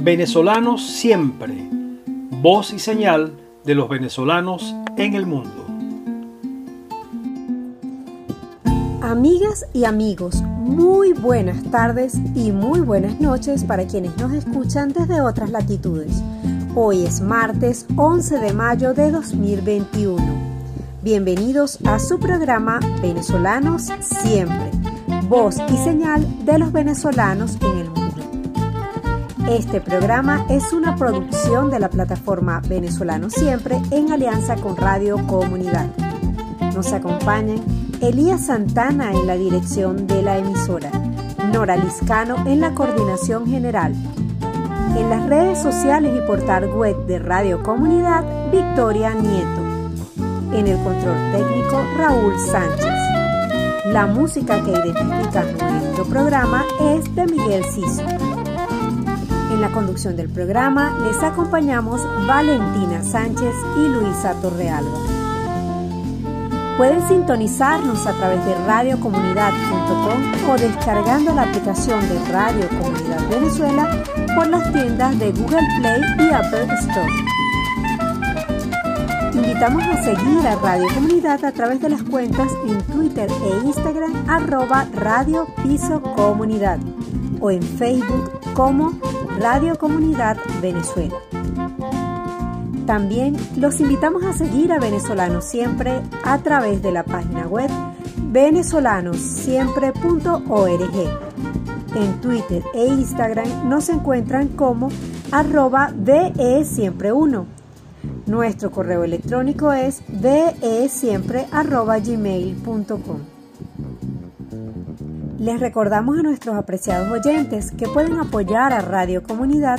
Venezolanos siempre, voz y señal de los venezolanos en el mundo. Amigas y amigos, muy buenas tardes y muy buenas noches para quienes nos escuchan desde otras latitudes. Hoy es martes 11 de mayo de 2021. Bienvenidos a su programa Venezolanos Siempre, voz y señal de los venezolanos en el mundo. Este programa es una producción de la plataforma Venezolanos Siempre en alianza con Radio Comunidad. Nos acompañan Elías Santana en la dirección de la emisora, Nora Liscano en la coordinación general. En las redes sociales y portal web de Radio Comunidad, Victoria Nieto. En el control técnico, Raúl Sánchez. La música que identifica nuestro programa es de Miguel Siso. En la conducción del programa les acompañamos Valentina Sánchez y Luisa Torrealba. Pueden sintonizarnos a través de radiocomunidad.com o descargando la aplicación de Radio Comunidad Venezuela por las tiendas de Google Play y Apple Store. Invitamos a seguir a Radio Comunidad a través de las cuentas en Twitter e Instagram arroba Radio Piso Comunidad o en Facebook como Radio Comunidad Venezuela. También los invitamos a seguir a Venezolanos Siempre a través de la página web venezolanossiempre.org. En Twitter e Instagram nos encuentran como arroba VESiempre1. Nuestro correo electrónico es vesiempre.gmail.com. Les recordamos a nuestros apreciados oyentes que pueden apoyar a Radio Comunidad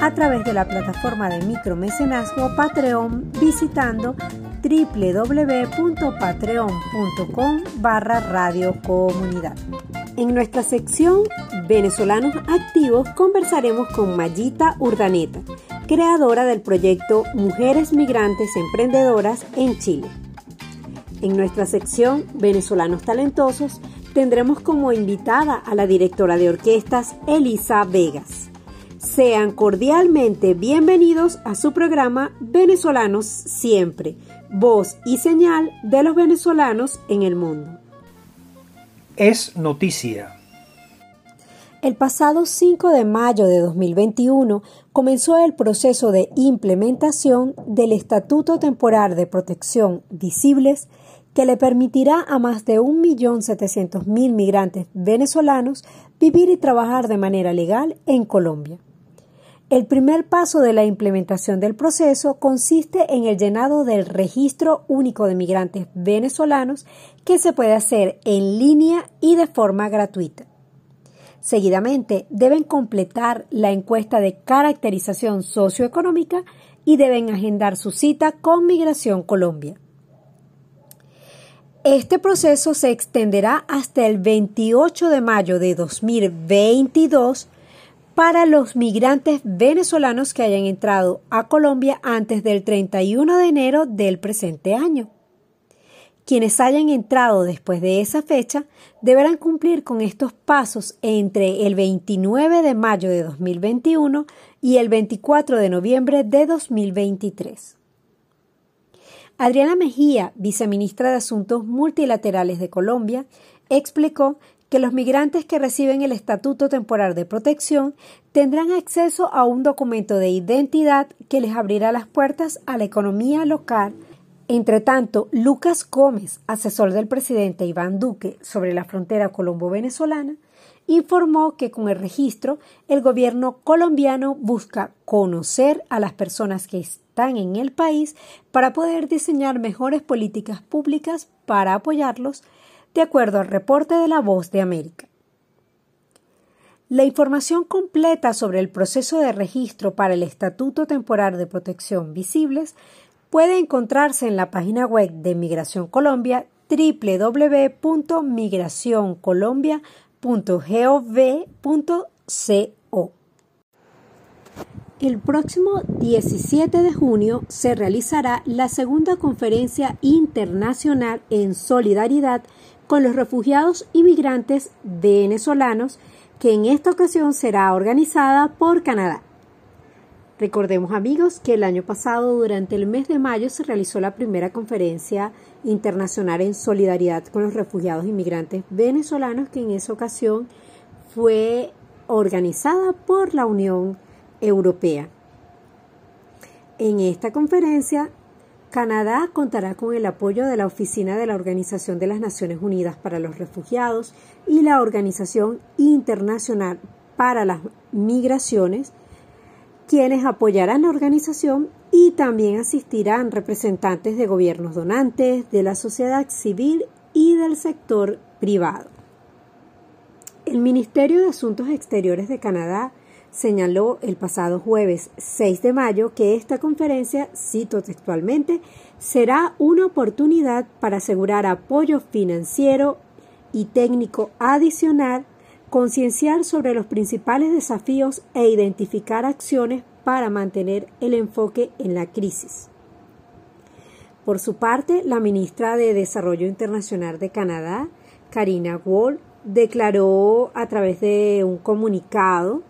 a través de la plataforma de micromecenazgo Patreon visitando www.patreon.com barra Radio Comunidad. En nuestra sección Venezolanos Activos conversaremos con Mayita Urdaneta, creadora del proyecto Mujeres Migrantes Emprendedoras en Chile. En nuestra sección Venezolanos Talentosos tendremos como invitada a la directora de orquestas Elisa Vegas. Sean cordialmente bienvenidos a su programa Venezolanos Siempre, voz y señal de los venezolanos en el mundo. Es noticia. El pasado 5 de mayo de 2021 comenzó el proceso de implementación del Estatuto Temporal de Protección Visibles que le permitirá a más de 1.700.000 migrantes venezolanos vivir y trabajar de manera legal en Colombia. El primer paso de la implementación del proceso consiste en el llenado del Registro Único de Migrantes Venezolanos que se puede hacer en línea y de forma gratuita. Seguidamente deben completar la encuesta de caracterización socioeconómica y deben agendar su cita con Migración Colombia. Este proceso se extenderá hasta el 28 de mayo de 2022 para los migrantes venezolanos que hayan entrado a Colombia antes del 31 de enero del presente año. Quienes hayan entrado después de esa fecha deberán cumplir con estos pasos entre el 29 de mayo de 2021 y el 24 de noviembre de 2023. Adriana Mejía, viceministra de Asuntos Multilaterales de Colombia, explicó que los migrantes que reciben el Estatuto Temporal de Protección tendrán acceso a un documento de identidad que les abrirá las puertas a la economía local. Entre tanto, Lucas Gómez, asesor del presidente Iván Duque sobre la frontera colombo-venezolana, informó que con el registro el gobierno colombiano busca conocer a las personas que están en el país para poder diseñar mejores políticas públicas para apoyarlos, de acuerdo al reporte de La Voz de América. La información completa sobre el proceso de registro para el Estatuto Temporal de Protección Visibles puede encontrarse en la página web de Migración Colombia www.migracioncolombia.gov.co. El próximo 17 de junio se realizará la segunda conferencia internacional en solidaridad con los refugiados y migrantes venezolanos que en esta ocasión será organizada por Canadá. Recordemos amigos que el año pasado, durante el mes de mayo, se realizó la primera conferencia internacional en solidaridad con los refugiados inmigrantes venezolanos que en esa ocasión fue organizada por la Unión Europea. En esta conferencia, Canadá contará con el apoyo de la Oficina de la Organización de las Naciones Unidas para los Refugiados y la Organización Internacional para las Migraciones, quienes apoyarán la organización y también asistirán representantes de gobiernos donantes, de la sociedad civil y del sector privado. El Ministerio de Asuntos Exteriores de Canadá señaló el pasado jueves 6 de mayo que esta conferencia, cito textualmente, será una oportunidad para asegurar apoyo financiero y técnico adicional concienciar sobre los principales desafíos e identificar acciones para mantener el enfoque en la crisis. Por su parte, la ministra de Desarrollo Internacional de Canadá, Karina Wall, declaró a través de un comunicado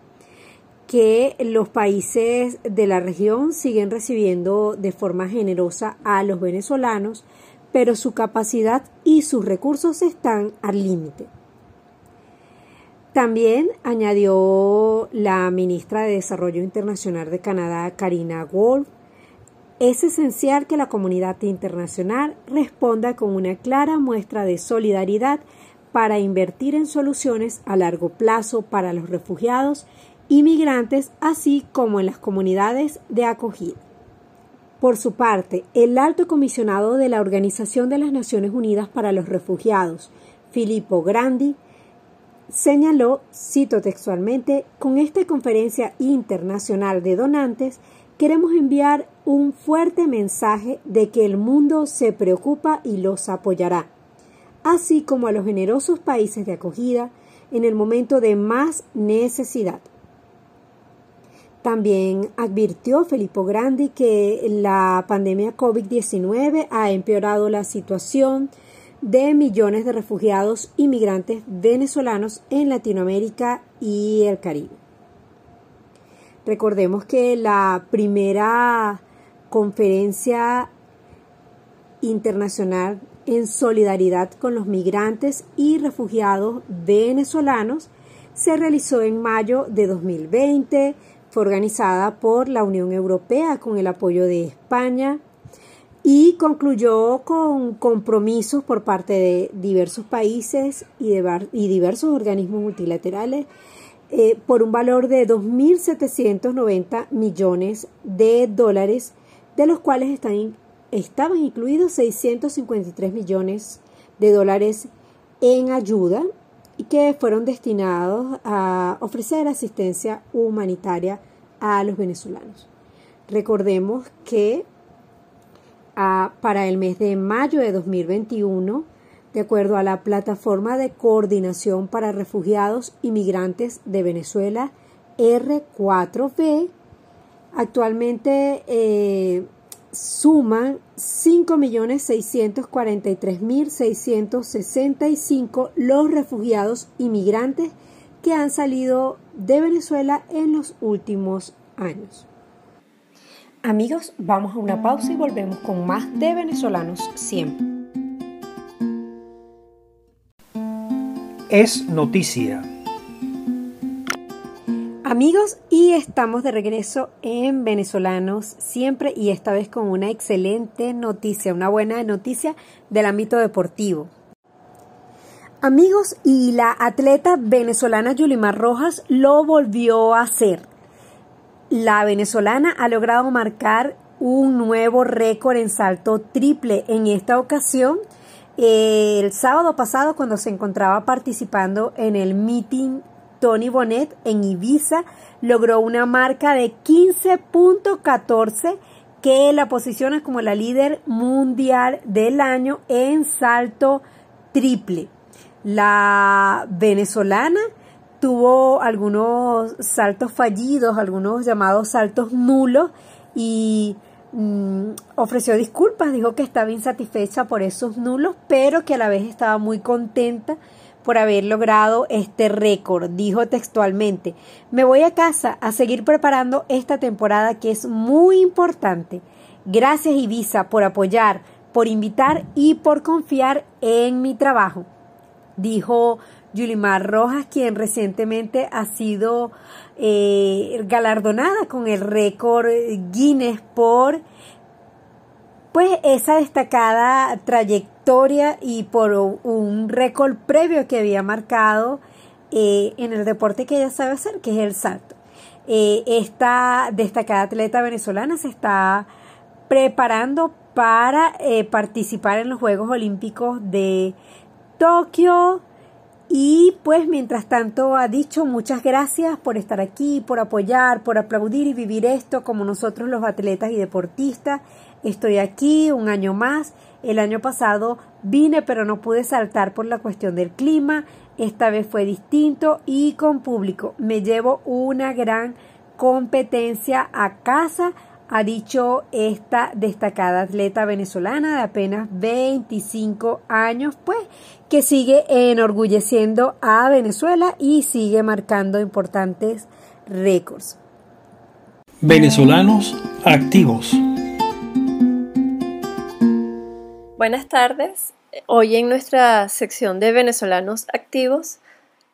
que los países de la región siguen recibiendo de forma generosa a los venezolanos, pero su capacidad y sus recursos están al límite. También añadió la ministra de Desarrollo Internacional de Canadá, Karina Wolf, es esencial que la comunidad internacional responda con una clara muestra de solidaridad para invertir en soluciones a largo plazo para los refugiados y migrantes, así como en las comunidades de acogida. Por su parte, el alto comisionado de la Organización de las Naciones Unidas para los Refugiados, Filippo Grandi, señaló, cito textualmente, con esta conferencia internacional de donantes queremos enviar un fuerte mensaje de que el mundo se preocupa y los apoyará, así como a los generosos países de acogida en el momento de más necesidad. También advirtió Filippo Grandi que la pandemia COVID-19 ha empeorado la situación de millones de refugiados inmigrantes venezolanos en Latinoamérica y el Caribe. Recordemos que la primera conferencia internacional en solidaridad con los migrantes y refugiados venezolanos se realizó en mayo de 2020, fue organizada por la Unión Europea con el apoyo de España, y concluyó con compromisos por parte de diversos países y, de, y diversos organismos multilaterales eh, por un valor de 2.790 millones de dólares, de los cuales están, estaban incluidos 653 millones de dólares en ayuda y que fueron destinados a ofrecer asistencia humanitaria a los venezolanos. Recordemos que para el mes de mayo de 2021, de acuerdo a la Plataforma de Coordinación para Refugiados y Migrantes de Venezuela, R4V, actualmente eh, suman 5.643.665 los refugiados y migrantes que han salido de Venezuela en los últimos años. Amigos, vamos a una pausa y volvemos con más de venezolanos siempre. Es noticia. Amigos, y estamos de regreso en Venezolanos siempre y esta vez con una excelente noticia, una buena noticia del ámbito deportivo. Amigos, y la atleta venezolana Yulimar Rojas lo volvió a hacer la venezolana ha logrado marcar un nuevo récord en salto triple. En esta ocasión, el sábado pasado, cuando se encontraba participando en el meeting Tony Bonet en Ibiza, logró una marca de 15.14 que la posiciona como la líder mundial del año en salto triple. La venezolana tuvo algunos saltos fallidos, algunos llamados saltos nulos y mm, ofreció disculpas, dijo que estaba insatisfecha por esos nulos, pero que a la vez estaba muy contenta por haber logrado este récord. Dijo textualmente, me voy a casa a seguir preparando esta temporada que es muy importante. Gracias Ibiza por apoyar, por invitar y por confiar en mi trabajo. Dijo Yulimar Rojas, quien recientemente ha sido eh, galardonada con el récord Guinness por pues esa destacada trayectoria y por un récord previo que había marcado eh, en el deporte que ella sabe hacer, que es el salto. Eh, esta destacada atleta venezolana se está preparando para participar en los Juegos Olímpicos de Tokio y pues mientras tanto ha dicho muchas gracias por estar aquí, por apoyar, por aplaudir y vivir esto como nosotros los atletas y deportistas. Estoy aquí un año más. El año pasado vine pero no pude saltar por la cuestión del clima. Esta vez fue distinto y con público. Me llevo una gran competencia a casa ha dicho esta destacada atleta venezolana de apenas 25 años, pues, que sigue enorgulleciendo a Venezuela y sigue marcando importantes récords. Venezolanos activos. Buenas tardes. Hoy en nuestra sección de venezolanos activos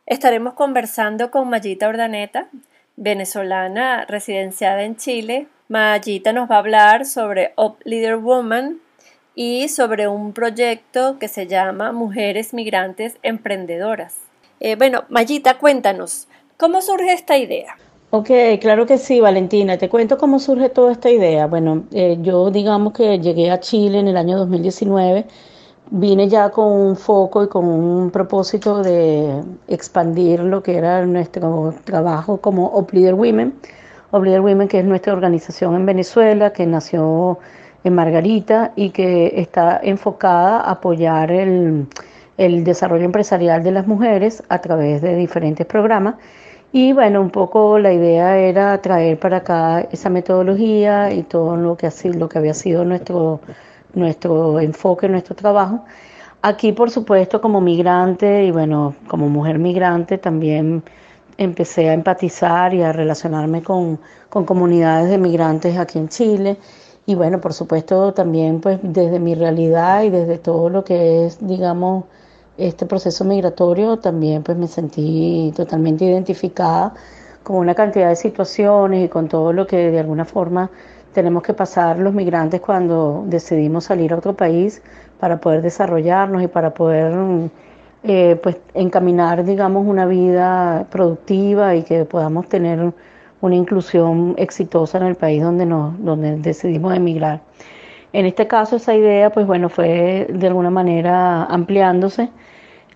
estaremos conversando con Mayita Ordaneta, venezolana residenciada en Chile, Mayita nos va a hablar sobre Up Leader Woman y sobre un proyecto que se llama Mujeres Migrantes Emprendedoras. Eh, bueno, Mayita, cuéntanos, ¿cómo surge esta idea? Ok, claro que sí, Valentina. Te cuento cómo surge toda esta idea. Bueno, eh, yo digamos que llegué a Chile en el año 2019. Vine ya con un foco y con un propósito de expandir lo que era nuestro trabajo como Up Leader Women Leader Women, que es nuestra organización en Venezuela, que nació en Margarita y que está enfocada a apoyar el, el desarrollo empresarial de las mujeres a través de diferentes programas. Y bueno, un poco la idea era traer para acá esa metodología y todo lo que, lo que había sido nuestro, nuestro enfoque, nuestro trabajo. Aquí, por supuesto, como migrante y bueno, como mujer migrante también empecé a empatizar y a relacionarme con, comunidades de migrantes aquí en Chile. Y bueno, por supuesto también pues desde mi realidad y desde todo lo que es, digamos, este proceso migratorio, también pues me sentí totalmente identificada con una cantidad de situaciones y con todo lo que de alguna forma tenemos que pasar los migrantes cuando decidimos salir a otro país para poder desarrollarnos y para poder eh, pues encaminar, digamos, una vida productiva y que podamos tener una inclusión exitosa en el país donde, nos, donde decidimos emigrar. En este caso, esa idea, pues bueno, fue de alguna manera ampliándose.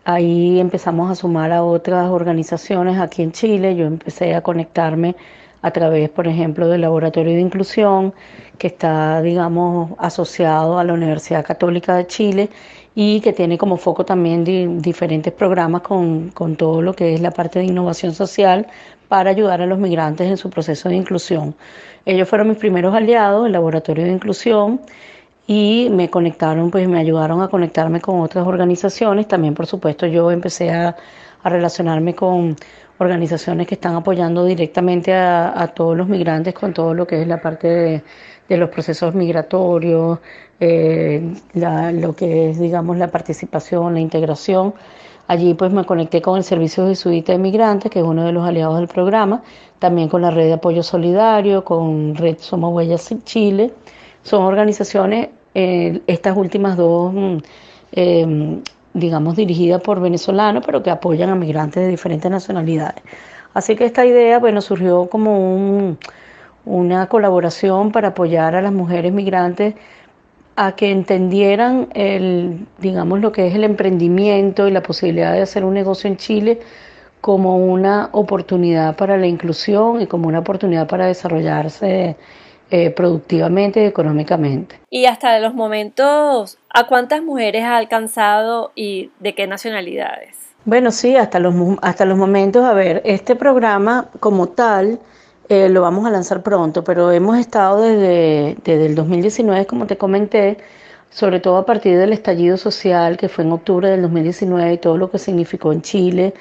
Ahí empezamos a sumar a otras organizaciones aquí en Chile. Yo empecé a conectarme a través, por ejemplo, del Laboratorio de Inclusión, que está, digamos, asociado a la Universidad Católica de Chile y que tiene como foco también diferentes programas con, con todo lo que es la parte de innovación social para ayudar a los migrantes en su proceso de inclusión. Ellos fueron mis primeros aliados, el Laboratorio de Inclusión, y me conectaron, pues me ayudaron a conectarme con otras organizaciones. También, por supuesto, yo empecé a, a relacionarme con organizaciones que están apoyando directamente a, a, todos los migrantes con todo lo que es la parte de, de los procesos migratorios, eh, lo que es, digamos, la participación, la integración. Allí pues me conecté con el Servicio Jesuita de Migrantes, que es uno de los aliados del programa, también con la Red de Apoyo Solidario, con Red Somos Huellas Chile. Son organizaciones, eh, estas últimas dos, mm, eh, digamos, dirigidas por venezolanos, pero que apoyan a migrantes de diferentes nacionalidades. Así que esta idea, bueno, surgió como un una colaboración para apoyar a las mujeres migrantes a que entendieran el, digamos, lo que es el emprendimiento y la posibilidad de hacer un negocio en Chile como una oportunidad para la inclusión y como una oportunidad para desarrollarse eh, productivamente y económicamente. Y hasta los momentos, ¿a cuántas mujeres ha alcanzado y de qué nacionalidades? Bueno, sí, hasta los, hasta los momentos, a ver, este programa como tal eh, lo vamos a lanzar pronto, pero hemos estado desde, desde el 2019, como te comenté, sobre todo a partir del estallido social que fue en octubre del 2019 y todo lo que significó en Chile.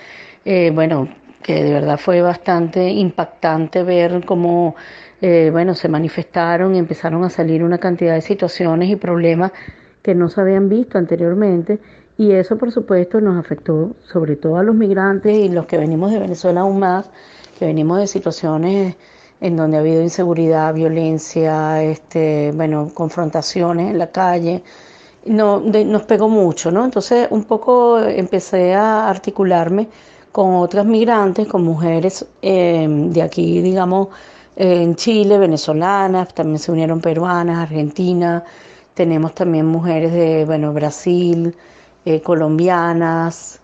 Eh, bueno, que de verdad fue bastante impactante ver cómo eh, bueno, se manifestaron y empezaron a salir una cantidad de situaciones y problemas que no se habían visto anteriormente y eso por supuesto nos afectó sobre todo a los migrantes y los que venimos de Venezuela aún más, que venimos de situaciones en donde ha habido inseguridad, violencia, este, bueno, confrontaciones en la calle, no, nos pegó mucho, ¿no? Entonces un poco empecé a articularme con otras migrantes, con mujeres eh, de aquí, digamos, en Chile, venezolanas, también se unieron peruanas, argentinas, tenemos también mujeres de, bueno, Brasil, eh, colombianas,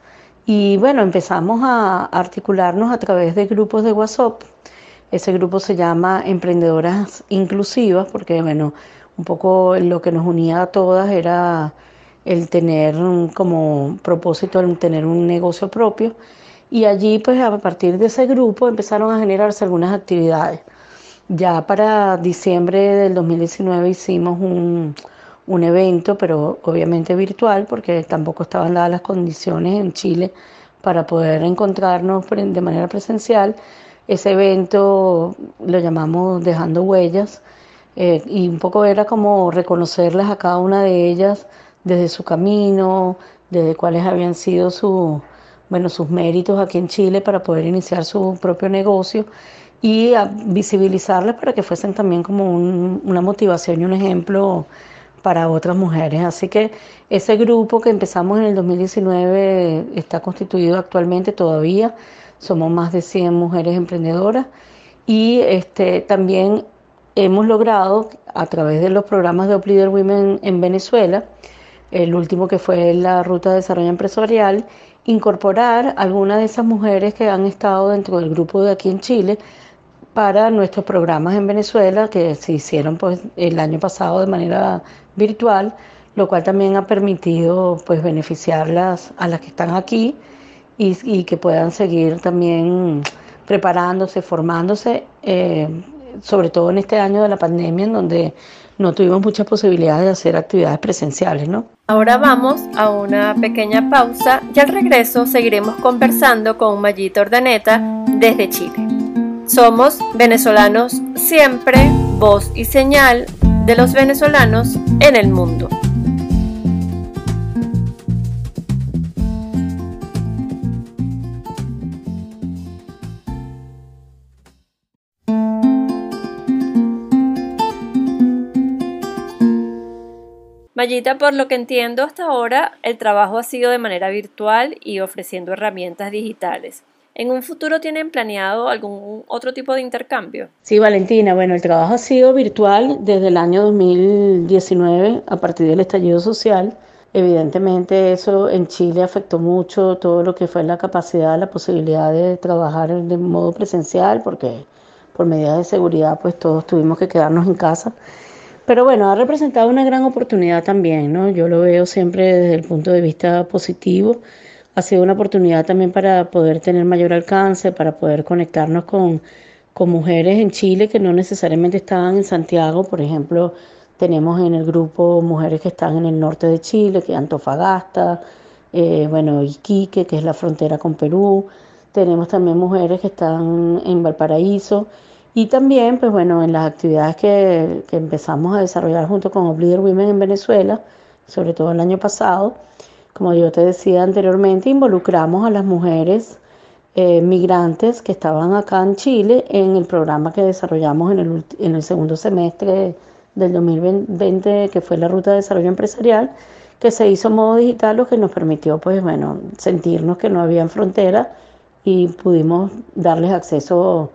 y bueno, empezamos a articularnos a través de grupos de WhatsApp. Ese grupo se llama Emprendedoras Inclusivas, porque bueno, un poco lo que nos unía a todas era el tener como propósito el tener un negocio propio y allí pues a partir de ese grupo empezaron a generarse algunas actividades. Ya para diciembre del 2019 hicimos un, un evento, pero obviamente virtual, porque tampoco estaban dadas las condiciones en Chile para poder encontrarnos de manera presencial. Ese evento lo llamamos Dejando Huellas eh, y un poco era como reconocerlas a cada una de ellas desde su camino, desde cuáles habían sido su, bueno, sus méritos aquí en Chile para poder iniciar su propio negocio y visibilizarlas para que fuesen también como una motivación y un ejemplo para otras mujeres. Así que ese grupo que empezamos en el 2019 está constituido actualmente todavía. Somos más de 100 mujeres emprendedoras y este, también hemos logrado a través de los programas de Up Leader Women en Venezuela, el último que fue la Ruta de Desarrollo Empresarial, incorporar algunas de esas mujeres que han estado dentro del grupo de aquí en Chile para nuestros programas en Venezuela que se hicieron pues el año pasado de manera virtual, lo cual también ha permitido pues beneficiarlas a las que están aquí y, que puedan seguir también preparándose, formándose, eh, sobre todo en este año de la pandemia en donde no tuvimos muchas posibilidades de hacer actividades presenciales, ¿no? Ahora vamos a una pequeña pausa y al regreso seguiremos conversando con Mayita Ordaneta desde Chile. Somos venezolanos siempre, voz y señal de los venezolanos en el mundo. Mayita, por lo que entiendo hasta ahora, el trabajo ha sido de manera virtual y ofreciendo herramientas digitales. ¿En un futuro tienen planeado algún otro tipo de intercambio? Sí, Valentina, bueno, el trabajo ha sido virtual desde el año 2019 a partir del estallido social. Evidentemente eso en Chile afectó mucho todo lo que fue la capacidad, la posibilidad de trabajar de modo presencial, porque por medidas de seguridad pues todos tuvimos que quedarnos en casa. Pero bueno, ha representado una gran oportunidad también, ¿no? Yo lo veo siempre desde el punto de vista positivo ha sido una oportunidad también para poder tener mayor alcance, para poder conectarnos con, mujeres en Chile que no necesariamente estaban en Santiago. Por ejemplo, tenemos en el grupo mujeres que están en el norte de Chile, que Antofagasta, eh, bueno, Iquique, que es la frontera con Perú. Tenemos también mujeres que están en Valparaíso. Y también, pues bueno, en las actividades que, que empezamos a desarrollar junto con Oblider Women en Venezuela, sobre todo el año pasado, como yo te decía anteriormente, involucramos a las mujeres eh, migrantes que estaban acá en Chile en el programa que desarrollamos en el, en el segundo semestre del 2020, que fue la Ruta de Desarrollo Empresarial, que se hizo en modo digital, lo que nos permitió, pues bueno, sentirnos que no había frontera y pudimos darles acceso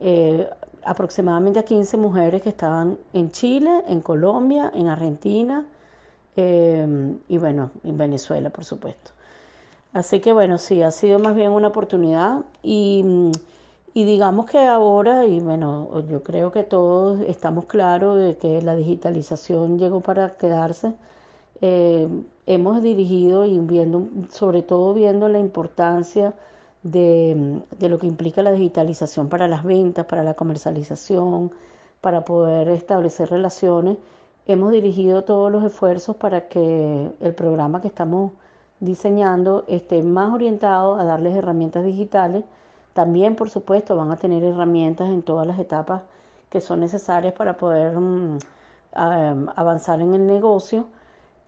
eh, aproximadamente a 15 mujeres que estaban en Chile, en Colombia, en Argentina, Em, y bueno, en Venezuela, por supuesto. Así que bueno, sí, ha sido más bien una oportunidad y, digamos que ahora, y bueno, yo creo que todos estamos claros de que la digitalización llegó para quedarse. Eh, hemos dirigido y viendo, sobre todo viendo la importancia de, de, lo que implica la digitalización para las ventas, para la comercialización, para poder establecer relaciones hemos dirigido todos los esfuerzos para que el programa que estamos diseñando esté más orientado a darles herramientas digitales. También, por supuesto, van a tener herramientas en todas las etapas que son necesarias para poder mm, avanzar en el negocio,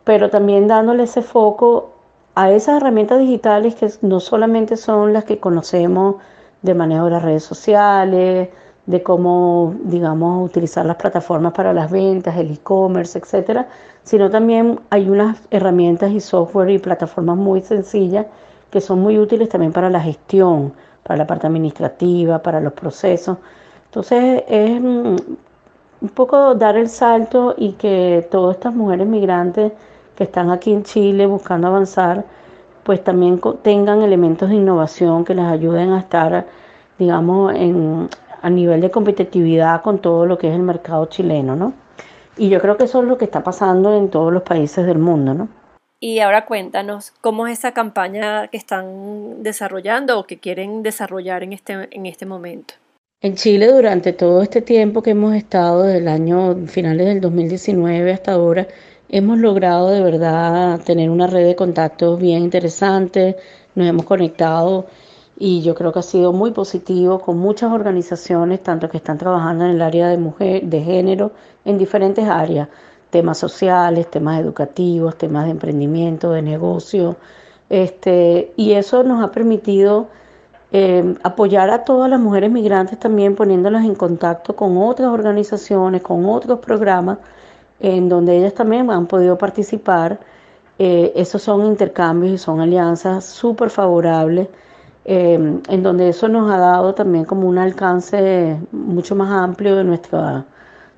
pero también dándole ese foco a esas herramientas digitales que no solamente son las que conocemos de manejo de las redes sociales, de cómo, digamos, utilizar las plataformas para las ventas, el e-commerce, etcétera, sino también hay unas herramientas y software y plataformas muy sencillas que son muy útiles también para la gestión, para la parte administrativa, para los procesos. Entonces es mm, un poco dar el salto y que todas estas mujeres migrantes que están aquí en Chile buscando avanzar, pues también tengan elementos de innovación que les ayuden a estar, digamos, en, a nivel de competitividad con todo lo que es el mercado chileno, ¿no? Y yo creo que eso es lo que está pasando en todos los países del mundo, ¿no? Y ahora cuéntanos cómo es esa campaña que están desarrollando o que quieren desarrollar en este, en este momento. En Chile, durante todo este tiempo que hemos estado, desde el año finales del 2019 hasta ahora, hemos logrado de verdad tener una red de contactos bien interesante, nos hemos conectado y yo creo que ha sido muy positivo con muchas organizaciones, tanto que están trabajando en el área de mujer, de género, en diferentes áreas, temas sociales, temas educativos, temas de emprendimiento, de negocio, este, y eso nos ha permitido eh, apoyar a todas las mujeres migrantes también poniéndolas en contacto con otras organizaciones, con otros programas en donde ellas también han podido participar. Eh, esos son intercambios y son alianzas súper favorables Em, en donde eso nos ha dado también como un alcance mucho más amplio de, nuestra,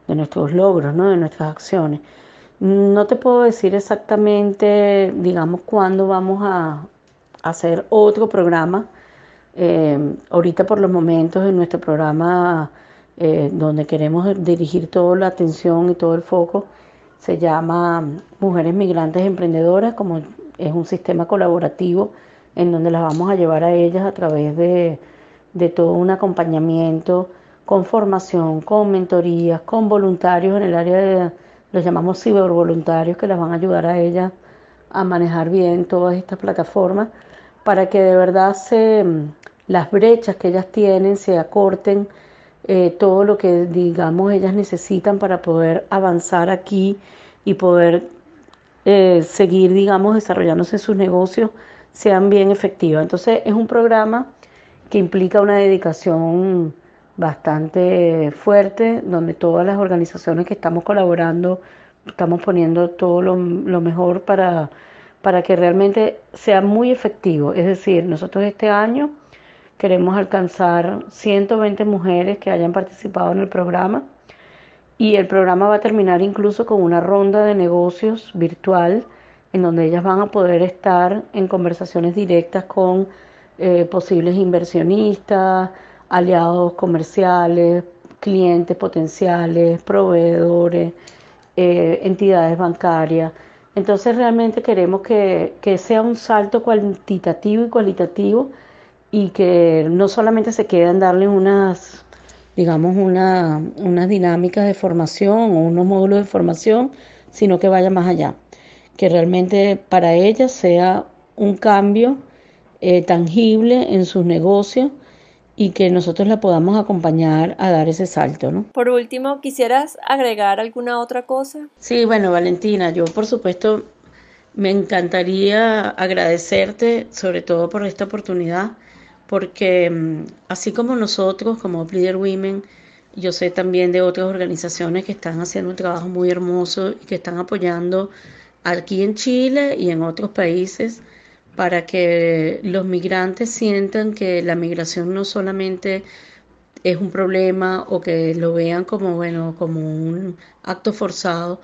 de nuestros logros, de nuestras acciones. No te puedo decir exactamente, digamos, cuándo vamos a, hacer otro programa. Em, ahorita por los momentos en nuestro programa eh, donde queremos dirigir toda la atención y todo el foco se llama Mujeres Migrantes Emprendedoras, como es un sistema colaborativo en donde las vamos a llevar a ellas a través de, todo un acompañamiento con formación, con mentorías, con voluntarios en el área de, los llamamos cibervoluntarios, que las van a ayudar a ellas a manejar bien todas estas plataformas para que de verdad se, las brechas que ellas tienen se acorten, eh, todo lo que digamos ellas necesitan para poder avanzar aquí y poder eh, seguir digamos desarrollándose sus negocios sean bien efectivas. Entonces es un programa que implica una dedicación bastante fuerte, donde todas las organizaciones que estamos colaborando estamos poniendo todo lo, mejor para, para que realmente sea muy efectivo. Es decir, nosotros este año queremos alcanzar 120 mujeres que hayan participado en el programa y el programa va a terminar incluso con una ronda de negocios virtual en donde ellas van a poder estar en conversaciones directas con eh, posibles inversionistas, aliados comerciales, clientes potenciales, proveedores, eh, entidades bancarias. Entonces realmente queremos que, sea un salto cuantitativo y cualitativo y que no solamente se quede en darle unas, digamos, una, unas dinámicas de formación o unos módulos de formación, sino que vaya más allá que realmente para ellas sea un cambio eh, tangible en sus negocios y que nosotros la podamos acompañar a dar ese salto, ¿no? Por último, ¿quisieras agregar alguna otra cosa? Sí, bueno, Valentina, yo por supuesto me encantaría agradecerte sobre todo por esta oportunidad, porque mm, así como nosotros, como Leader Women, yo sé también de otras organizaciones que están haciendo un trabajo muy hermoso y que están apoyando aquí en Chile y en otros países para que los migrantes sientan que la migración no solamente es un problema o que lo vean como bueno, como un acto forzado,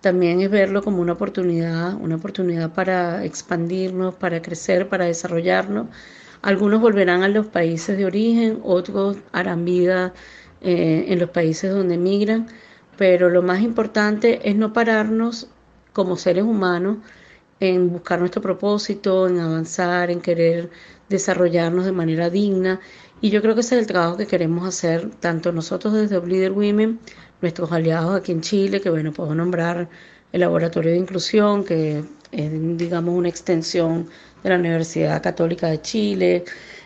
también es verlo como una oportunidad, una oportunidad para expandirnos, para crecer, para desarrollarnos. Algunos volverán a los países de origen, otros harán vida eh, en los países donde migran, pero lo más importante es no pararnos como seres humanos en buscar nuestro propósito, en avanzar, en querer desarrollarnos de manera digna. Y yo creo que ese es el trabajo que queremos hacer tanto nosotros desde Leader Women, nuestros aliados aquí en Chile, que bueno, puedo nombrar el Laboratorio de Inclusión, que es, digamos, una extensión de la Universidad Católica de Chile,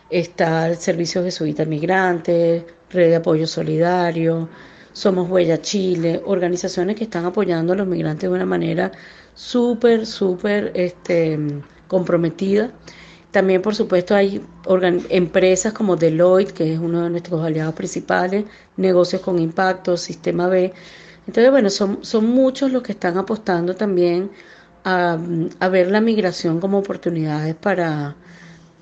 está el Servicio Jesuita Migrante, Red de Apoyo Solidario, Somos Huella Chile, organizaciones que están apoyando a los migrantes de una manera súper, súper este, comprometida. También, por supuesto, hay empresas como Deloitte, que es uno de nuestros aliados principales, Negocios con Impacto, Sistema B. Entonces, bueno, son, son muchos los que están apostando también a, a ver la migración como oportunidades para,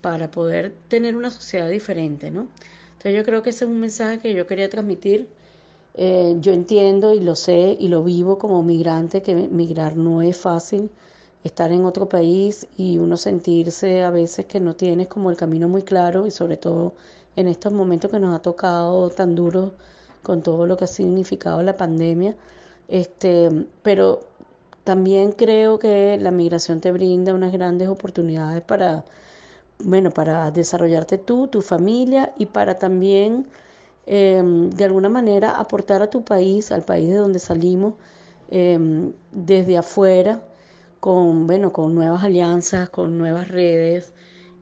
para poder tener una sociedad diferente, ¿no? Entonces yo creo que ese es un mensaje que yo quería transmitir. Eh, yo entiendo y lo sé y lo vivo como migrante que migrar no es fácil, estar en otro país y uno sentirse a veces que no tienes como el camino muy claro y sobre todo en estos momentos que nos ha tocado tan duro con todo lo que ha significado la pandemia. Este, pero también creo que la migración te brinda unas grandes oportunidades para bueno, para desarrollarte tú, tu familia y para también em, de alguna manera aportar a tu país, al país de donde salimos, em, desde afuera, con, bueno, con nuevas alianzas, con nuevas redes,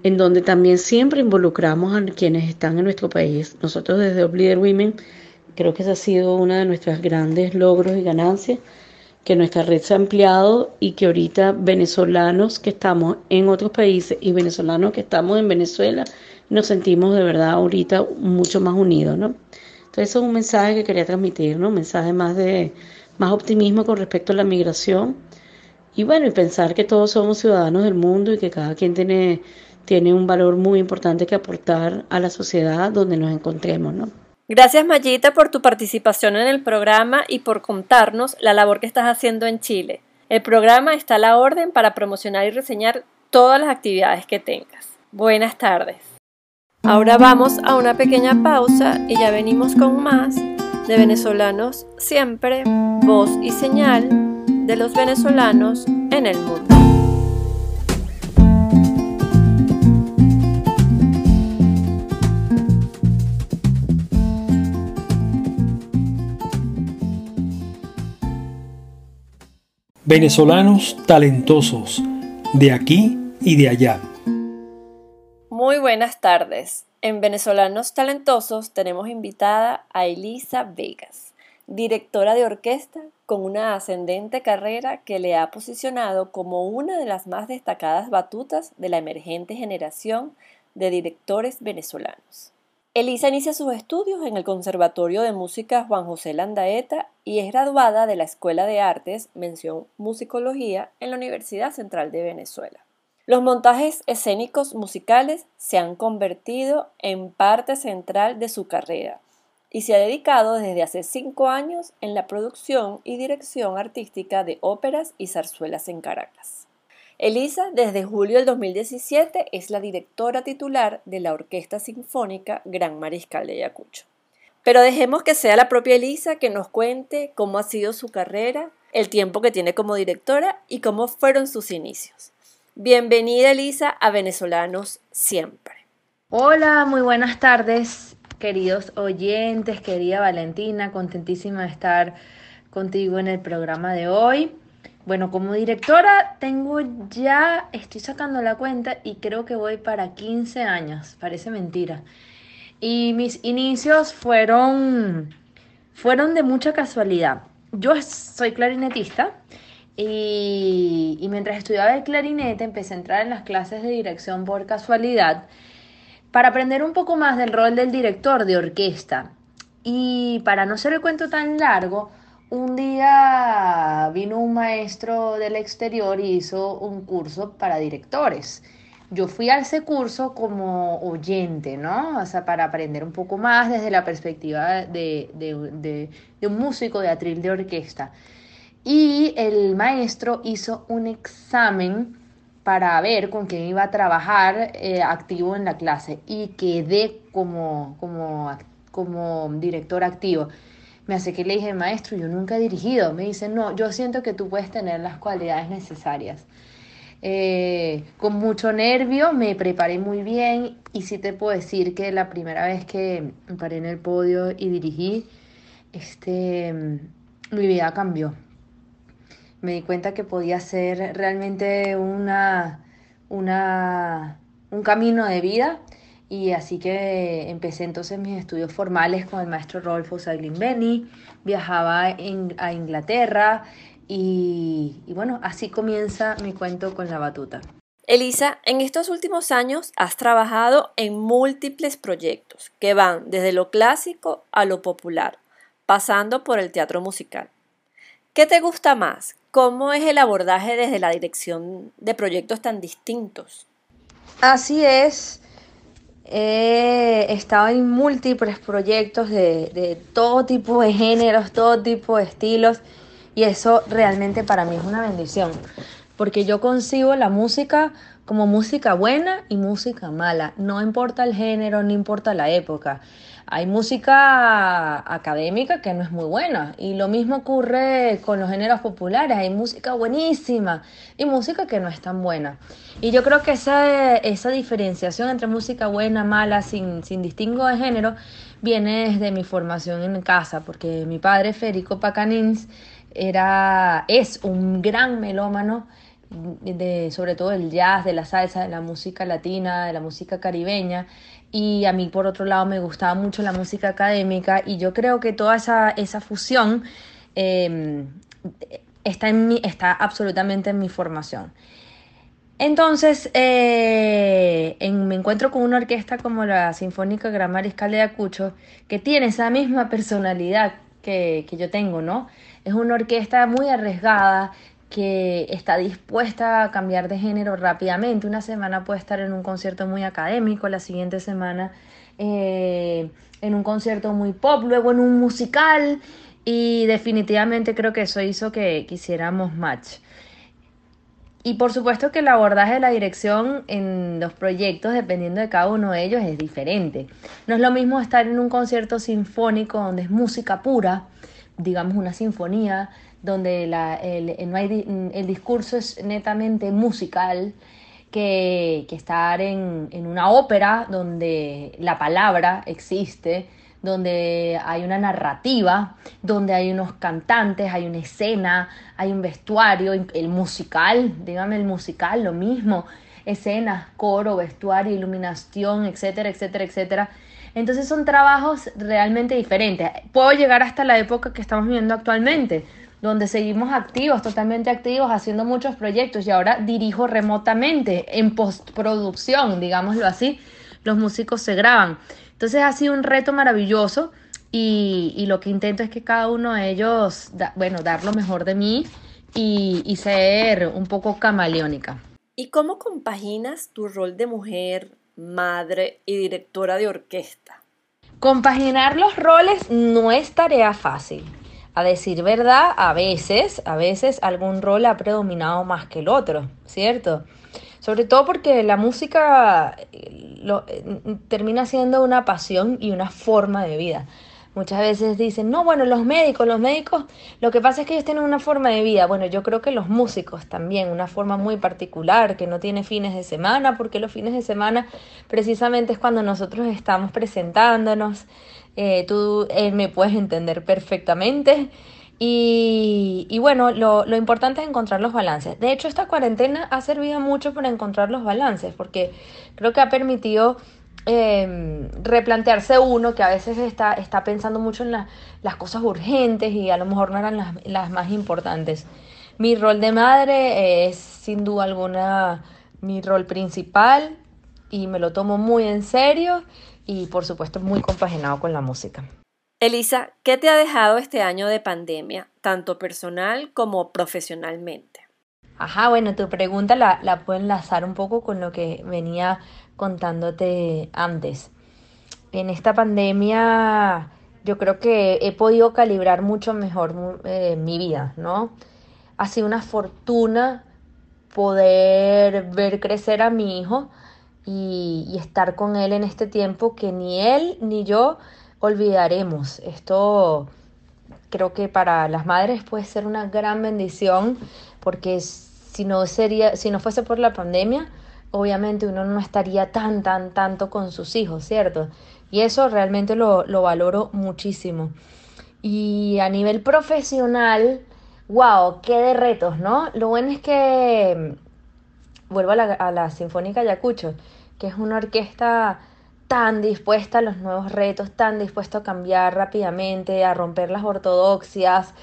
en donde también siempre involucramos a quienes están en nuestro país. Nosotros desde Up Leader Women creo que ese ha sido uno de nuestros grandes logros y ganancias que nuestra red se ha ampliado y que ahorita venezolanos que estamos en otros países y venezolanos que estamos en Venezuela nos sentimos de verdad ahorita mucho más unidos, ¿no? Entonces eso es un mensaje que quería transmitir, ¿no? Un mensaje más de más optimismo con respecto a la migración y bueno, y pensar que todos somos ciudadanos del mundo y que cada quien tiene tiene un valor muy importante que aportar a la sociedad donde nos encontremos, ¿no? Gracias Mayita por tu participación en el programa y por contarnos la labor que estás haciendo en Chile. El programa está a la orden para promocionar y reseñar todas las actividades que tengas. Buenas tardes. Ahora vamos a una pequeña pausa y ya venimos con más de venezolanos siempre, voz y señal de los venezolanos en el mundo. Venezolanos talentosos, de aquí y de allá. Muy buenas tardes. En Venezolanos Talentosos tenemos invitada a Elisa Vegas, directora de orquesta con una ascendente carrera que le ha posicionado como una de las más destacadas batutas de la emergente generación de directores venezolanos. Elisa inicia sus estudios en el Conservatorio de Música Juan José Landaeta y es graduada de la Escuela de Artes, mención Musicología, en la Universidad Central de Venezuela. Los montajes escénicos musicales se han convertido en parte central de su carrera y se ha dedicado desde hace cinco años en la producción y dirección artística de óperas y zarzuelas en Caracas. Elisa, desde julio del 2017, es la directora titular de la Orquesta Sinfónica Gran Mariscal de Ayacucho. Pero dejemos que sea la propia Elisa que nos cuente cómo ha sido su carrera, el tiempo que tiene como directora y cómo fueron sus inicios. Bienvenida Elisa a Venezolanos Siempre. Hola, muy buenas tardes, queridos oyentes, querida Valentina, contentísima de estar contigo en el programa de hoy. Bueno, como directora tengo ya, estoy sacando la cuenta y creo que voy para 15 años, parece mentira. Y mis inicios fueron, fueron de mucha casualidad. Yo soy clarinetista y, mientras estudiaba el clarinete empecé a entrar en las clases de dirección por casualidad para aprender un poco más del rol del director de orquesta. Y para no ser el cuento tan largo, un día vino un maestro del exterior y hizo un curso para directores. Yo fui a ese curso como oyente, ¿no? O sea, para aprender un poco más desde la perspectiva de, un músico de atril de orquesta. Y el maestro hizo un examen para ver con quién iba a trabajar eh, activo en la clase y quedé como, como, como director activo. Me hace que le dije, maestro, yo nunca he dirigido. Me dice, no, yo siento que tú puedes tener las cualidades necesarias. eh, con mucho nervio, me preparé muy bien y sí te puedo decir que la primera vez que paré en el podio y dirigí, este, mi vida cambió. Me di cuenta que podía ser realmente una, una, un camino de vida y así que empecé entonces mis estudios formales con el maestro Rolfo Saglimbeni, viajaba a Inglaterra y, y bueno, así comienza mi cuento con la batuta. Elisa, en estos últimos años has trabajado en múltiples proyectos que van desde lo clásico a lo popular, pasando por el teatro musical. ¿Qué te gusta más? ¿Cómo es el abordaje desde la dirección de proyectos tan distintos? Así es. He estado en múltiples proyectos de, de, todo tipo de géneros, todo tipo de estilos y eso realmente para mí es una bendición porque yo concibo la música como música buena y música mala, no importa el género, no importa la época. Hay música académica que no es muy buena y lo mismo ocurre con los géneros populares, hay música buenísima y música que no es tan buena. Y yo creo que esa, esa diferenciación entre música buena, mala, sin, sin distingo de género, viene desde mi formación en casa, porque mi padre, Federico Pacanins, era, es un gran melómano de, sobre todo el jazz, de la salsa, de la música latina, de la música caribeña. Y a mí, por otro lado, me gustaba mucho la música académica y yo creo que toda esa, esa fusión em, está, en mi, está absolutamente en mi formación. Entonces, eh, me encuentro con una orquesta como la Sinfónica Gran Mariscal de Acucho, que tiene esa misma personalidad que, que yo tengo, ¿no? Es una orquesta muy arriesgada, que está dispuesta a cambiar de género rápidamente. Una semana puede estar en un concierto muy académico, la siguiente semana eh, en un concierto muy pop, luego en un musical y definitivamente creo que eso hizo que quisiéramos match. Y por supuesto que el abordaje de la dirección en los proyectos, dependiendo de cada uno de ellos, es diferente. No es lo mismo estar en un concierto sinfónico donde es música pura, digamos una sinfonía, donde el, no hay, el discurso es netamente musical, que, que estar en, en, una ópera donde la palabra existe, donde hay una narrativa, donde hay unos cantantes, hay una escena, hay un vestuario, el musical, dígame el musical, lo mismo, escenas, coro, vestuario, iluminación, etcétera, etcétera, etcétera. Entonces son trabajos realmente diferentes. Puedo llegar hasta la época que estamos viviendo actualmente, donde seguimos activos, totalmente activos, haciendo muchos proyectos y ahora dirijo remotamente en postproducción, digámoslo así, los músicos se graban. Entonces ha sido un reto maravilloso y, lo que intento es que cada uno de ellos, bueno, dar lo mejor de mí y, y ser un poco camaleónica. ¿Y cómo compaginas tu rol de mujer, madre y directora de orquesta? Compaginar los roles no es tarea fácil. A decir verdad, a veces, a veces algún rol ha predominado más que el otro, ¿cierto? Sobre todo porque la música eh, eh, termina siendo una pasión y una forma de vida. Muchas veces dicen, no, bueno, los médicos, los médicos, lo que pasa es que ellos tienen una forma de vida. Bueno, yo creo que los músicos también, una forma muy particular, que no tiene fines de semana, porque los fines de semana precisamente es cuando nosotros estamos presentándonos, eh, tú eh, me puedes entender perfectamente. Y, bueno, lo, importante es encontrar los balances. De hecho, esta cuarentena ha servido mucho para encontrar los balances, porque creo que ha permitido eh, replantearse uno que a veces está, pensando mucho en las cosas urgentes y a lo mejor no eran las más importantes. Mi rol de madre es sin duda alguna mi rol principal y me lo tomo muy en serio y por supuesto muy compaginado con la música. Elisa, ¿qué te ha dejado este año de pandemia, tanto personal como profesionalmente? Ajá, bueno, tu pregunta la, la puedo enlazar un poco con lo que venía contándote antes. En esta pandemia yo creo que he podido calibrar mucho mejor eh, mi vida, ¿no? Ha sido una fortuna poder ver crecer a mi hijo y, estar con él en este tiempo que ni él ni yo olvidaremos. Esto creo que para las madres puede ser una gran bendición porque si no, sería, si no fuese por la pandemia, obviamente uno no estaría tan, tan, tanto con sus hijos, ¿cierto? Y eso realmente lo, lo valoro muchísimo. Y a nivel profesional, wow, qué de retos, ¿no? Lo bueno es que, vuelvo a la, a la Sinfónica Ayacucho, que es una orquesta tan dispuesta a los nuevos retos, tan dispuesta a cambiar rápidamente, a romper las ortodoxias,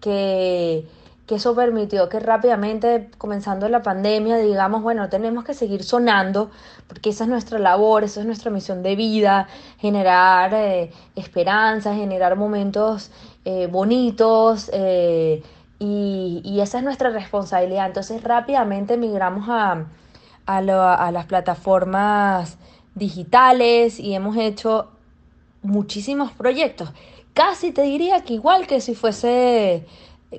que, que eso permitió que rápidamente, comenzando la pandemia, digamos, bueno, tenemos que seguir sonando, porque esa es nuestra labor, esa es nuestra misión de vida, generar eh, esperanza, generar momentos eh, bonitos, eh, y, y, esa es nuestra responsabilidad. Entonces rápidamente migramos a, a, las plataformas digitales y hemos hecho muchísimos proyectos. Casi te diría que igual que si fuese,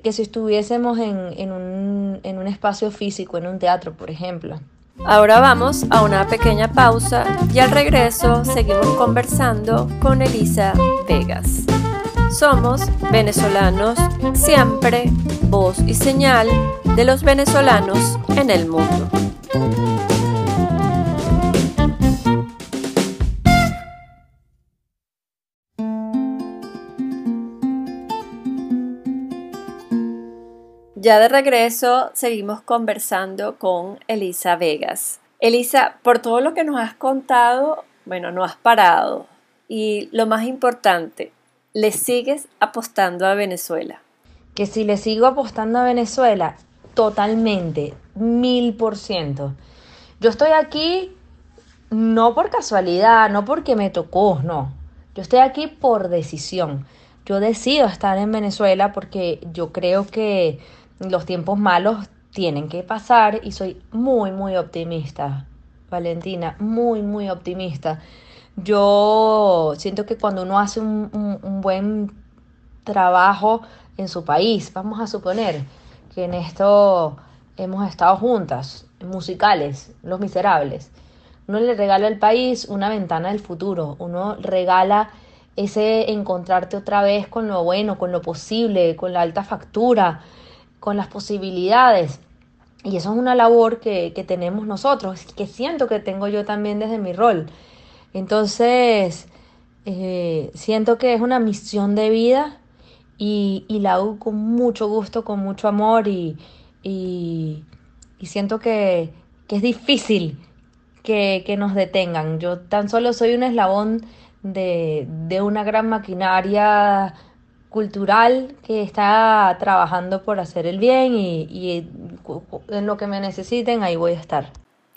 que si estuviésemos en, en, un, en un espacio físico, en un teatro, por ejemplo. Ahora vamos a una pequeña pausa y al regreso seguimos conversando con Elisa Vegas. Somos venezolanos siempre, voz y señal de los venezolanos en el mundo. Ya de regreso seguimos conversando con Elisa Vegas. Elisa, por todo lo que nos has contado, bueno, no has parado. Y lo más importante, ¿le sigues apostando a Venezuela? Que si le sigo apostando a Venezuela, totalmente, mil por ciento. Yo estoy aquí no por casualidad, no porque me tocó, no. Yo estoy aquí por decisión. Yo decido estar en Venezuela porque yo creo que los tiempos malos tienen que pasar y soy muy, muy optimista, Valentina, muy, muy optimista. Yo siento que cuando uno hace un, un, buen trabajo en su país, vamos a suponer que en esto hemos estado juntas, musicales, Los Miserables, uno le regala al país una ventana del futuro, uno regala ese encontrarte otra vez con lo bueno, con lo posible, con la alta factura, con las posibilidades. Y eso es una labor que, tenemos nosotros, que siento que tengo yo también desde mi rol. Entonces, eh, siento que es una misión de vida y, la hago con mucho gusto, con mucho amor y, y, siento que, es difícil que, que, nos detengan. Yo tan solo soy un eslabón de, de una gran maquinaria cultural que está trabajando por hacer el bien y, en lo que me necesiten ahí voy a estar.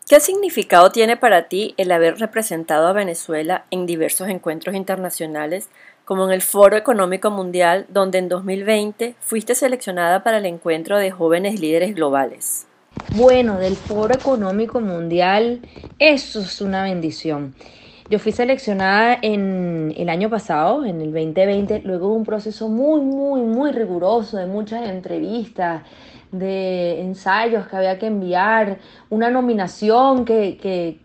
¿Qué significado tiene para ti el haber representado a Venezuela en diversos encuentros internacionales, como en el Foro Económico Mundial, donde en 2020 fuiste seleccionada para el encuentro de jóvenes líderes globales? Bueno, del Foro Económico Mundial, eso es una bendición. Yo fui seleccionada en el año pasado, en el 2020, luego de un proceso muy, muy, muy riguroso, de muchas entrevistas, de ensayos que había que enviar, una nominación que, que,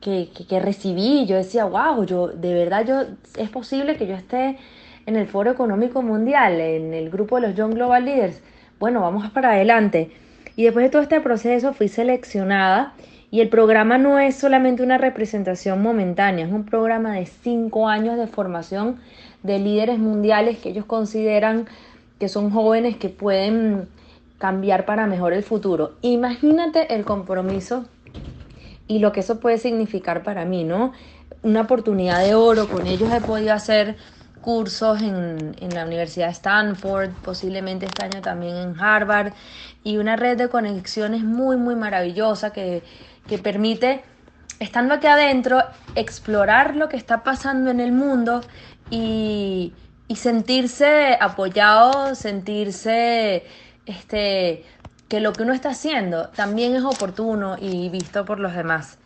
que, que, recibí. Yo decía, wow, yo, de verdad, yo, es posible que yo esté en el Foro Económico Mundial, en el grupo de los Young Global Leaders. Bueno, vamos para adelante. Y después de todo este proceso fui seleccionada y el programa no es solamente una representación momentánea, es un programa de cinco años de formación de líderes mundiales que ellos consideran que son jóvenes que pueden cambiar para mejor el futuro. Imagínate el compromiso y lo que eso puede significar para mí, ¿no? Una oportunidad de oro, con ellos he podido hacer cursos en, en, la Universidad de Stanford, posiblemente este año también en Harvard, y una red de conexiones muy, muy maravillosa que que permite, estando aquí adentro, explorar lo que está pasando en el mundo y, sentirse apoyado, sentirse este, que lo que uno está haciendo también es oportuno y visto por los demás.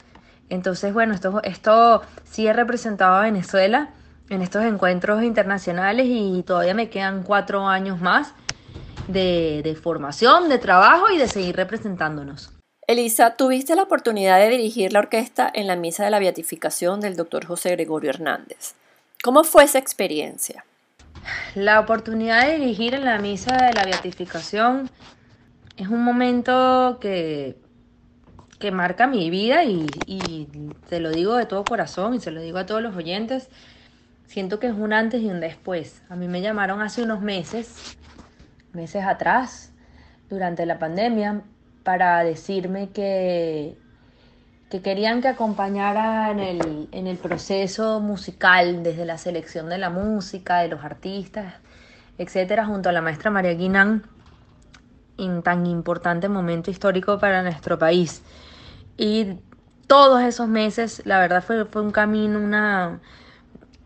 Entonces, bueno, esto, esto sí he representado a Venezuela en estos encuentros internacionales y todavía me quedan cuatro años más de, de formación, de trabajo y de seguir representándonos. Elisa, tuviste la oportunidad de dirigir la orquesta en la misa de la beatificación del doctor José Gregorio Hernández. ¿Cómo fue esa experiencia? La oportunidad de dirigir en la misa de la beatificación es un momento que, que marca mi vida y, te lo digo de todo corazón y se lo digo a todos los oyentes. Siento que es un antes y un después. A mí me llamaron hace unos meses, meses atrás, durante la pandemia, para decirme que, que querían que acompañara en el, en el proceso musical, desde la selección de la música, de los artistas, etcétera, junto a la maestra María Guinán, en tan importante momento histórico para nuestro país. Y todos esos meses, la verdad fue, fue un camino, una,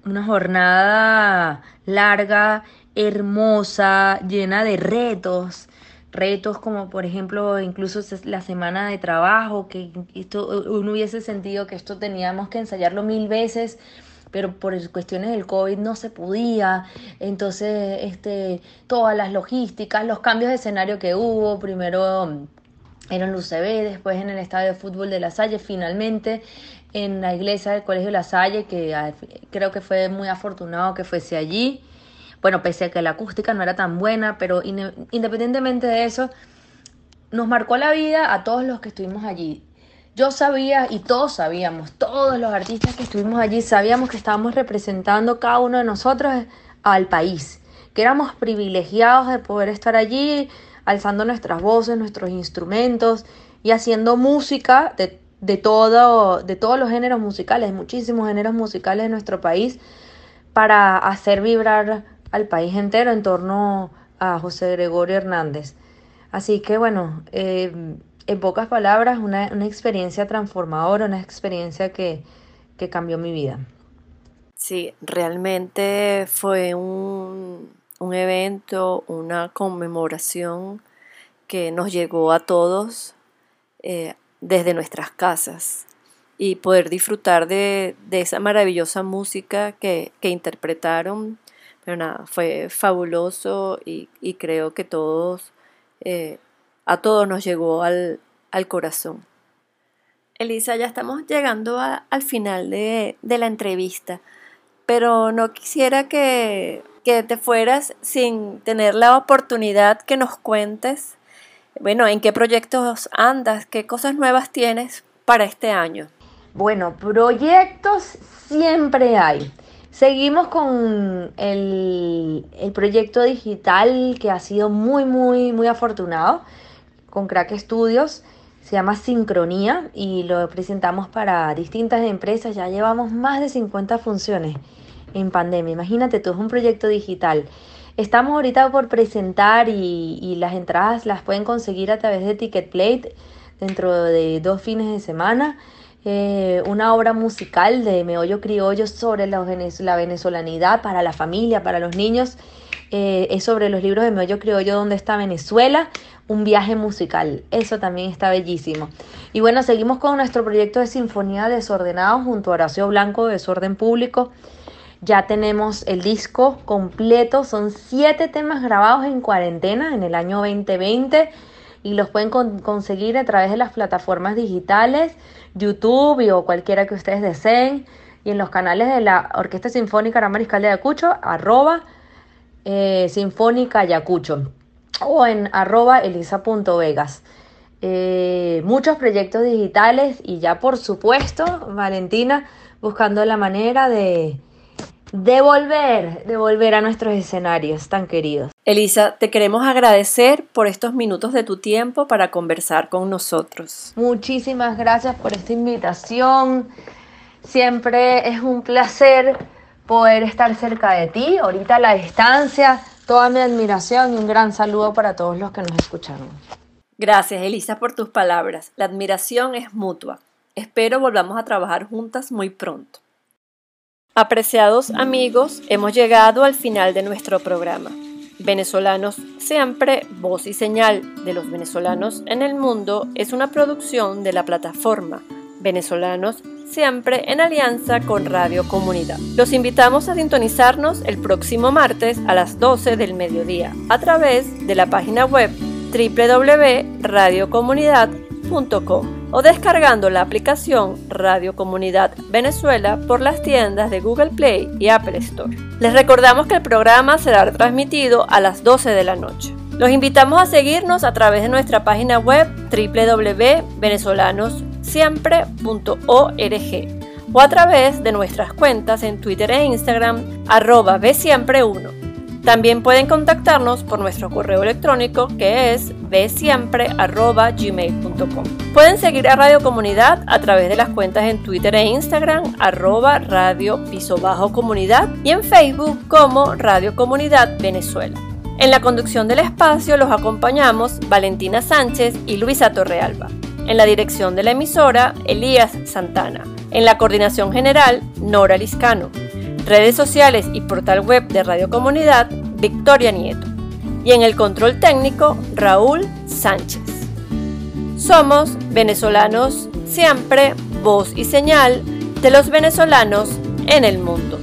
una jornada larga, hermosa, llena de retos, retos como por ejemplo incluso la semana de trabajo, que esto, uno hubiese sentido que esto teníamos que ensayarlo mil veces, pero por cuestiones del COVID no se podía, entonces este, todas las logísticas, los cambios de escenario que hubo, primero era en UCB, después en el estadio de fútbol de La Salle, finalmente en la iglesia del Colegio La Salle, que ah, creo que fue muy afortunado que fuese allí. Bueno, pese a que la acústica no era tan buena, pero independientemente de eso, nos marcó la vida a todos los que estuvimos allí. Yo sabía y todos sabíamos, todos los artistas que estuvimos allí sabíamos que estábamos representando cada uno de nosotros al país, que éramos privilegiados de poder estar allí alzando nuestras voces, nuestros instrumentos y haciendo música de, de, todo, de todos los géneros musicales, muchísimos géneros musicales de nuestro país, para hacer vibrar al país entero en torno a José Gregorio Hernández. Así que bueno, eh, en pocas palabras, una, una, experiencia transformadora, una experiencia que, que cambió mi vida. Sí, realmente fue un, un evento, una conmemoración que nos llegó a todos eh, desde nuestras casas y poder disfrutar de, esa maravillosa música que, interpretaron. Pero nada, fue fabuloso y, creo que todos, eh, a todos nos llegó al, corazón. Elisa, ya estamos llegando al final de, de la entrevista, pero no quisiera que que te fueras sin tener la oportunidad que nos cuentes, bueno, en qué proyectos andas, qué cosas nuevas tienes para este año. Bueno, proyectos siempre hay. Seguimos con el, el, proyecto digital que ha sido muy, muy, muy afortunado con Crack Studios. Se llama Sincronía y lo presentamos para distintas empresas. Ya llevamos más de 50 funciones en pandemia. Imagínate tú, es un proyecto digital. Estamos ahorita por presentar y, las entradas las pueden conseguir a través de Ticketplate dentro de dos fines de semana. Eh, una obra musical de Meollo Criollo sobre la, venezolanidad para la familia, para los niños. Eh, es sobre los libros de Meollo Criollo, donde está Venezuela, un viaje musical. Eso también está bellísimo. Y bueno, seguimos con nuestro proyecto de Sinfonía Desordenado junto a Horacio Blanco, Desorden Público. Ya tenemos el disco completo, son siete temas grabados en cuarentena en el año 2020 y los pueden conseguir a través de las plataformas digitales, YouTube o cualquiera que ustedes deseen y en los canales de la Orquesta Sinfónica Ramariscal de Ayacucho, arroba eh, Sinfónica Ayacucho o en arroba elisa.vegas. Eh, muchos proyectos digitales y ya por supuesto, Valentina, buscando la manera de, devolver, devolver a nuestros escenarios tan queridos. Elisa, te queremos agradecer por estos minutos de tu tiempo para conversar con nosotros. Muchísimas gracias por esta invitación. Siempre es un placer poder estar cerca de ti, ahorita a la distancia. Toda mi admiración y un gran saludo para todos los que nos escucharon. Gracias, Elisa, por tus palabras. La admiración es mutua. Espero volvamos a trabajar juntas muy pronto. Apreciados amigos, hemos llegado al final de nuestro programa. Venezolanos Siempre, voz y señal de los venezolanos en el mundo es una producción de la plataforma Venezolanos Siempre en alianza con Radio Comunidad. Los invitamos a sintonizarnos el próximo martes a las 12 del mediodía a través de la página web www.radiocomunidad.com o descargando la aplicación Radio Comunidad Venezuela por las tiendas de Google Play y Apple Store. Les recordamos que el programa será transmitido a las 12 de la noche. Los invitamos a seguirnos a través de nuestra página web www.venezolanossiempre.org o a través de nuestras cuentas en Twitter e Instagram arroba bsiempre1. También pueden contactarnos por nuestro correo electrónico que es bsiempre.gmail.com. Pueden seguir a Radio Comunidad a través de las cuentas en Twitter e Instagram arroba radio piso bajo comunidad y en Facebook como Radio Comunidad Venezuela. En la conducción del espacio los acompañamos Valentina Sánchez y Luisa Torrealba. En la dirección de la emisora, Elías Santana. En la coordinación general, Nora Liscano. Redes sociales y portal web de Radio Comunidad, Victoria Nieto. Y en el control técnico, Raúl Sánchez. Somos venezolanos siempre, voz y señal de los venezolanos en el mundo.